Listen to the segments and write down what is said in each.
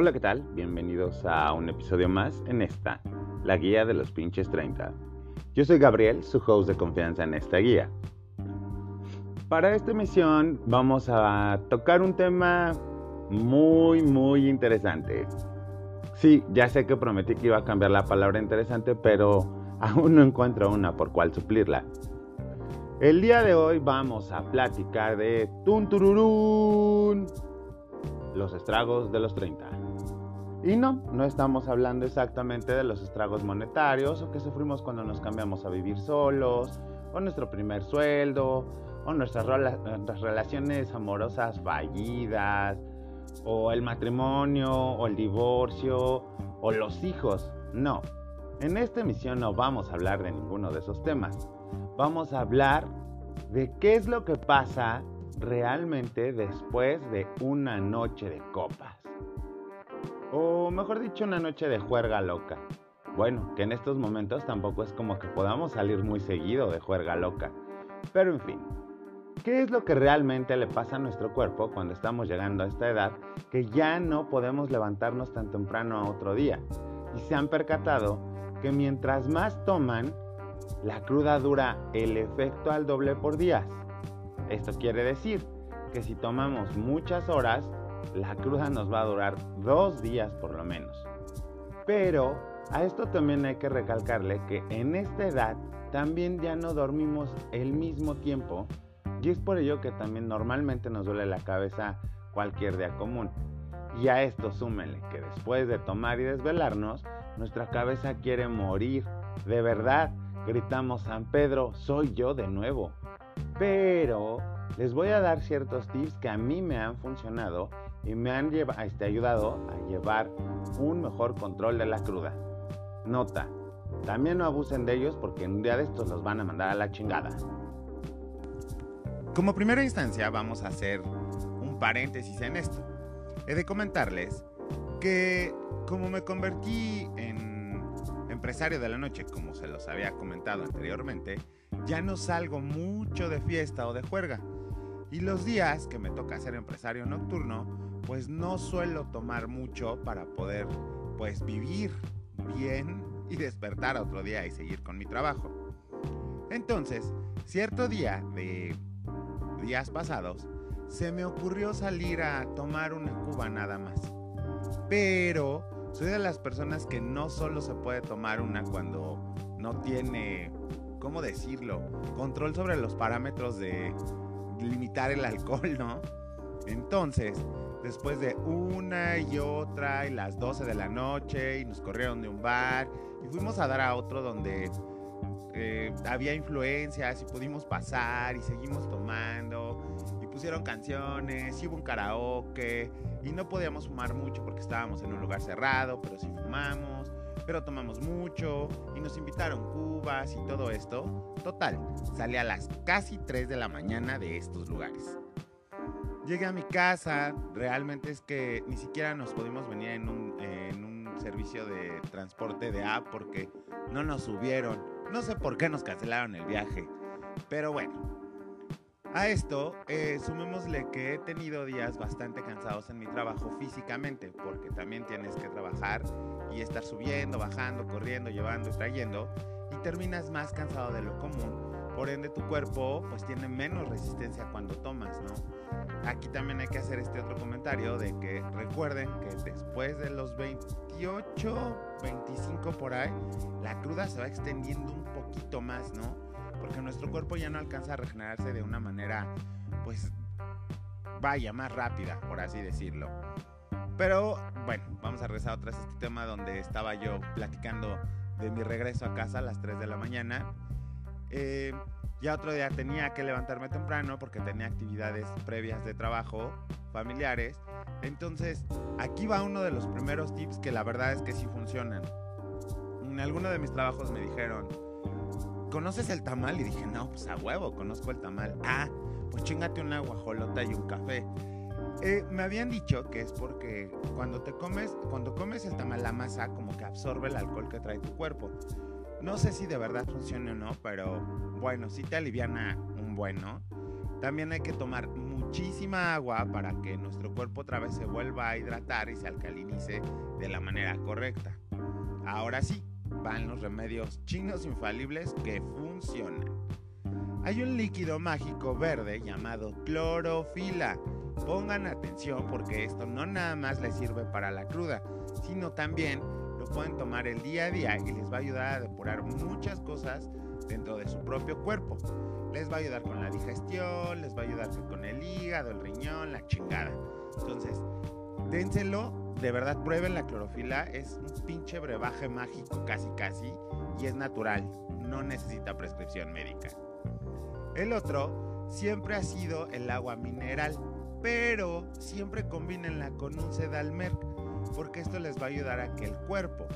Hola, ¿qué tal? Bienvenidos a un episodio más en esta, la guía de los pinches 30. Yo soy Gabriel, su host de confianza en esta guía. Para esta emisión vamos a tocar un tema muy, muy interesante. Sí, ya sé que prometí que iba a cambiar la palabra interesante, pero aún no encuentro una por cual suplirla. El día de hoy vamos a platicar de Tuntururún, los estragos de los 30. Y no, no estamos hablando exactamente de los estragos monetarios o que sufrimos cuando nos cambiamos a vivir solos, o nuestro primer sueldo, o nuestras, nuestras relaciones amorosas fallidas, o el matrimonio, o el divorcio, o los hijos. No, en esta emisión no vamos a hablar de ninguno de esos temas. Vamos a hablar de qué es lo que pasa realmente después de una noche de copas. O mejor dicho, una noche de juerga loca. Bueno, que en estos momentos tampoco es como que podamos salir muy seguido de juerga loca. Pero en fin, ¿qué es lo que realmente le pasa a nuestro cuerpo cuando estamos llegando a esta edad que ya no podemos levantarnos tan temprano a otro día? Y se han percatado que mientras más toman, la cruda dura el efecto al doble por días. Esto quiere decir que si tomamos muchas horas, la cruda nos va a durar dos días por lo menos. Pero a esto también hay que recalcarle que en esta edad también ya no dormimos el mismo tiempo y es por ello que también normalmente nos duele la cabeza cualquier día común. Y a esto súmenle que después de tomar y desvelarnos, nuestra cabeza quiere morir. De verdad, gritamos San Pedro, soy yo de nuevo. Pero les voy a dar ciertos tips que a mí me han funcionado y me han este, ayudado a llevar un mejor control de la cruda. Nota, también no abusen de ellos porque en un día de estos los van a mandar a la chingada. Como primera instancia vamos a hacer un paréntesis en esto. He de comentarles que como me convertí en empresario de la noche, como se los había comentado anteriormente, ya no salgo mucho de fiesta o de juerga. Y los días que me toca ser empresario nocturno, pues no suelo tomar mucho para poder pues vivir bien y despertar otro día y seguir con mi trabajo. Entonces, cierto día de días pasados, se me ocurrió salir a tomar una cuba nada más. Pero soy de las personas que no solo se puede tomar una cuando no tiene, ¿cómo decirlo? Control sobre los parámetros de limitar el alcohol, ¿no? Entonces, después de una y otra y las 12 de la noche y nos corrieron de un bar y fuimos a dar a otro donde eh, había influencias y pudimos pasar y seguimos tomando y pusieron canciones y hubo un karaoke y no podíamos fumar mucho porque estábamos en un lugar cerrado, pero sí fumamos, pero tomamos mucho y nos invitaron cubas y todo esto. Total, salí a las casi 3 de la mañana de estos lugares. Llegué a mi casa, realmente es que ni siquiera nos pudimos venir en un, en un servicio de transporte de app porque no nos subieron. No sé por qué nos cancelaron el viaje, pero bueno, a esto, eh, sumémosle que he tenido días bastante cansados en mi trabajo físicamente, porque también tienes que trabajar y estar subiendo, bajando, corriendo, llevando y trayendo, y terminas más cansado de lo común. Por ende, tu cuerpo pues tiene menos resistencia cuando tomas, ¿no? Aquí también hay que hacer este otro comentario de que recuerden que después de los 28, 25 por ahí, la cruda se va extendiendo un poquito más, ¿no? porque nuestro cuerpo ya no alcanza a regenerarse de una manera, pues, vaya, más rápida, por así decirlo. Pero bueno, vamos a regresar otra vez este tema donde estaba yo platicando de mi regreso a casa a las 3 de la mañana. Eh, ya otro día tenía que levantarme temprano porque tenía actividades previas de trabajo, familiares. Entonces, aquí va uno de los primeros tips que la verdad es que sí funcionan. En alguno de mis trabajos me dijeron, ¿conoces el tamal? Y dije, no, pues a huevo, conozco el tamal. Ah, pues chingate una guajolota y un café. Eh, me habían dicho que es porque cuando te comes, cuando comes el tamal, la masa como que absorbe el alcohol que trae tu cuerpo. No sé si de verdad funciona o no, pero bueno, si te aliviana un bueno. También hay que tomar muchísima agua para que nuestro cuerpo otra vez se vuelva a hidratar y se alcalinice de la manera correcta. Ahora sí, van los remedios chinos infalibles que funcionan. Hay un líquido mágico verde llamado clorofila. Pongan atención porque esto no nada más les sirve para la cruda, sino también lo pueden tomar el día a día y les va a ayudar a depurar muchas cosas dentro de su propio cuerpo. Les va a ayudar con la digestión, les va a ayudar con el hígado, el riñón, la chingada. Entonces, dénselo, de verdad prueben la clorofila, es un pinche brebaje mágico casi casi y es natural, no necesita prescripción médica. El otro siempre ha sido el agua mineral, pero siempre combínenla con un sedalmerc, porque esto les va a ayudar a que el cuerpo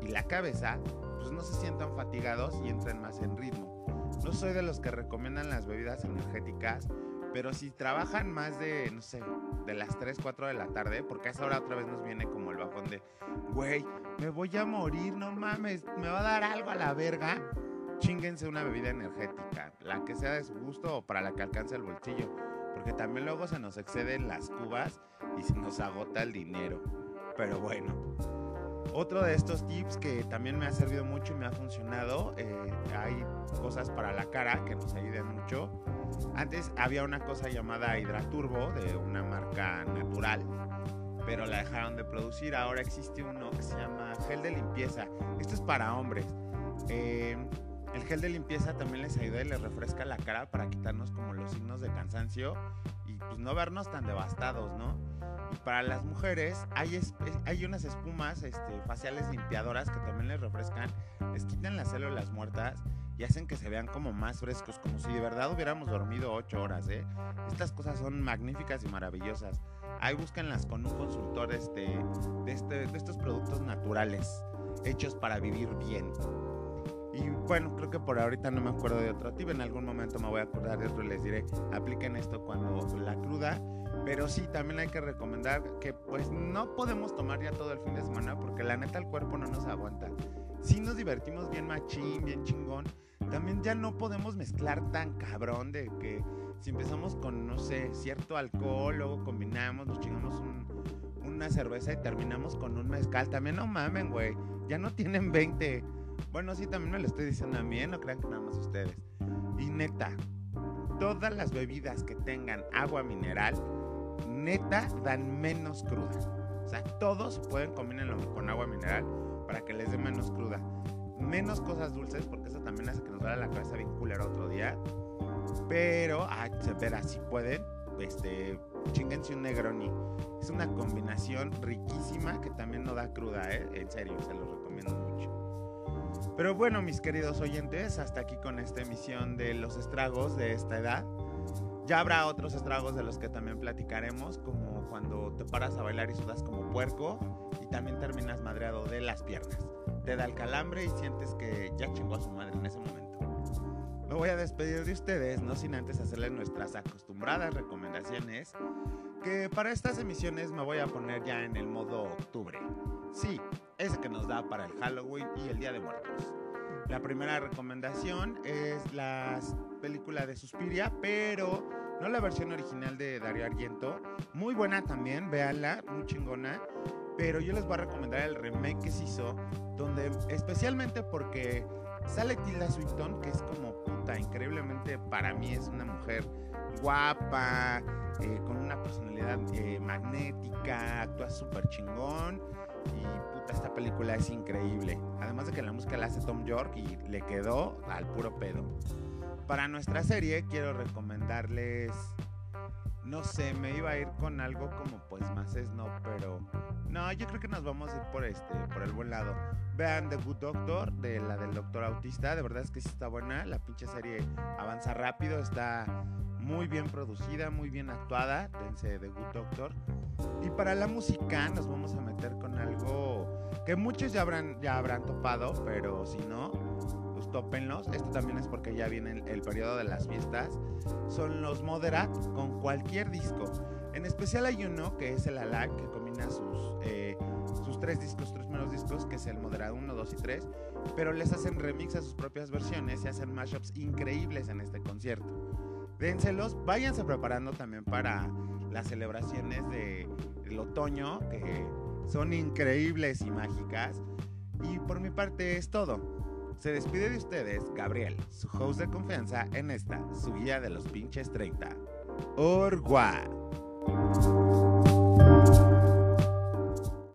y la cabeza pues no se sientan fatigados y entren más en ritmo. No soy de los que recomiendan las bebidas energéticas, pero si trabajan más de, no sé, de las 3, 4 de la tarde, porque a esa hora otra vez nos viene como el bajón de, güey, me voy a morir, no mames, me va a dar algo a la verga. Chinguense una bebida energética, la que sea de su gusto o para la que alcance el bolsillo, porque también luego se nos exceden las cubas y se nos agota el dinero. Pero bueno, otro de estos tips que también me ha servido mucho y me ha funcionado, eh, hay cosas para la cara que nos ayudan mucho. Antes había una cosa llamada Hidraturbo de una marca natural, pero la dejaron de producir. Ahora existe uno que se llama gel de limpieza. Esto es para hombres. Eh, el gel de limpieza también les ayuda y les refresca la cara para quitarnos como los signos de cansancio y pues no vernos tan devastados, ¿no? para las mujeres hay, hay unas espumas este, faciales limpiadoras que también les refrescan, les quitan las células muertas y hacen que se vean como más frescos, como si de verdad hubiéramos dormido 8 horas. ¿eh? Estas cosas son magníficas y maravillosas. Ahí búsquenlas con un consultor este, de, este, de estos productos naturales, hechos para vivir bien. Y bueno, creo que por ahorita no me acuerdo de otro tip. En algún momento me voy a acordar de y les diré, apliquen esto cuando la cruda pero sí, también hay que recomendar que pues no podemos tomar ya todo el fin de semana porque la neta el cuerpo no nos aguanta. Si nos divertimos bien machín, bien chingón, también ya no podemos mezclar tan cabrón de que si empezamos con, no sé, cierto alcohol, luego combinamos, nos chingamos una cerveza y terminamos con un mezcal. También no mamen, güey. Ya no tienen 20. Bueno, sí, también me lo estoy diciendo a mí, ¿eh? no crean que nada más ustedes. Y neta, todas las bebidas que tengan agua mineral, neta dan menos cruda. O sea, todos pueden combinarlo con agua mineral para que les dé menos cruda. Menos cosas dulces, porque eso también hace que nos duele la cabeza bien culera otro día. Pero, ah, verá, si pueden, este, chinguense un Negroni. Es una combinación riquísima que también no da cruda, ¿eh? En serio, se los recomiendo mucho. Pero bueno, mis queridos oyentes, hasta aquí con esta emisión de los estragos de esta edad. Ya habrá otros estragos de los que también platicaremos, como cuando te paras a bailar y sudas como puerco y también terminas madreado de las piernas. Te da el calambre y sientes que ya chingó a su madre en ese momento. Me voy a despedir de ustedes, no sin antes hacerles nuestras acostumbradas recomendaciones, que para estas emisiones me voy a poner ya en el modo octubre. Sí, ese que nos da para el Halloween y el Día de Muertos. La primera recomendación es la película de Suspiria, pero no la versión original de Dario Argento. Muy buena también, véanla, muy chingona. Pero yo les voy a recomendar el remake que se hizo, donde especialmente porque sale Tilda Swinton, que es como puta, increíblemente para mí es una mujer guapa, eh, con una personalidad eh, magnética, actúa súper chingón. Y puta, esta película es increíble. Además de que la música la hace Tom York y le quedó al puro pedo para nuestra serie quiero recomendarles, no sé, me iba a ir con algo como pues más no, pero no, yo creo que nos vamos a ir por este, por el buen lado. Vean The Good Doctor, de la del Doctor Autista, de verdad es que sí está buena, la pinche serie avanza rápido, está muy bien producida, muy bien actuada, dense The Good Doctor. Y para la música nos vamos a meter con algo que muchos ya habrán, ya habrán topado, pero si no, tópenlos. Esto también es porque ya viene el, periodo de las fiestas. Son los Moderat con cualquier disco. En especial hay uno que es el Alag, que combina sus, eh, sus tres discos, tres primeros discos, que es el Moderat 1, 2 y 3. Pero les hacen remix a sus propias versiones y hacen mashups increíbles en este concierto. dénselos, váyanse preparando también para las celebraciones del otoño, que son increíbles y mágicas. Y por mi parte es todo. Se despide de ustedes Gabriel, su host de confianza en esta, su guía de los pinches 30. Orgua.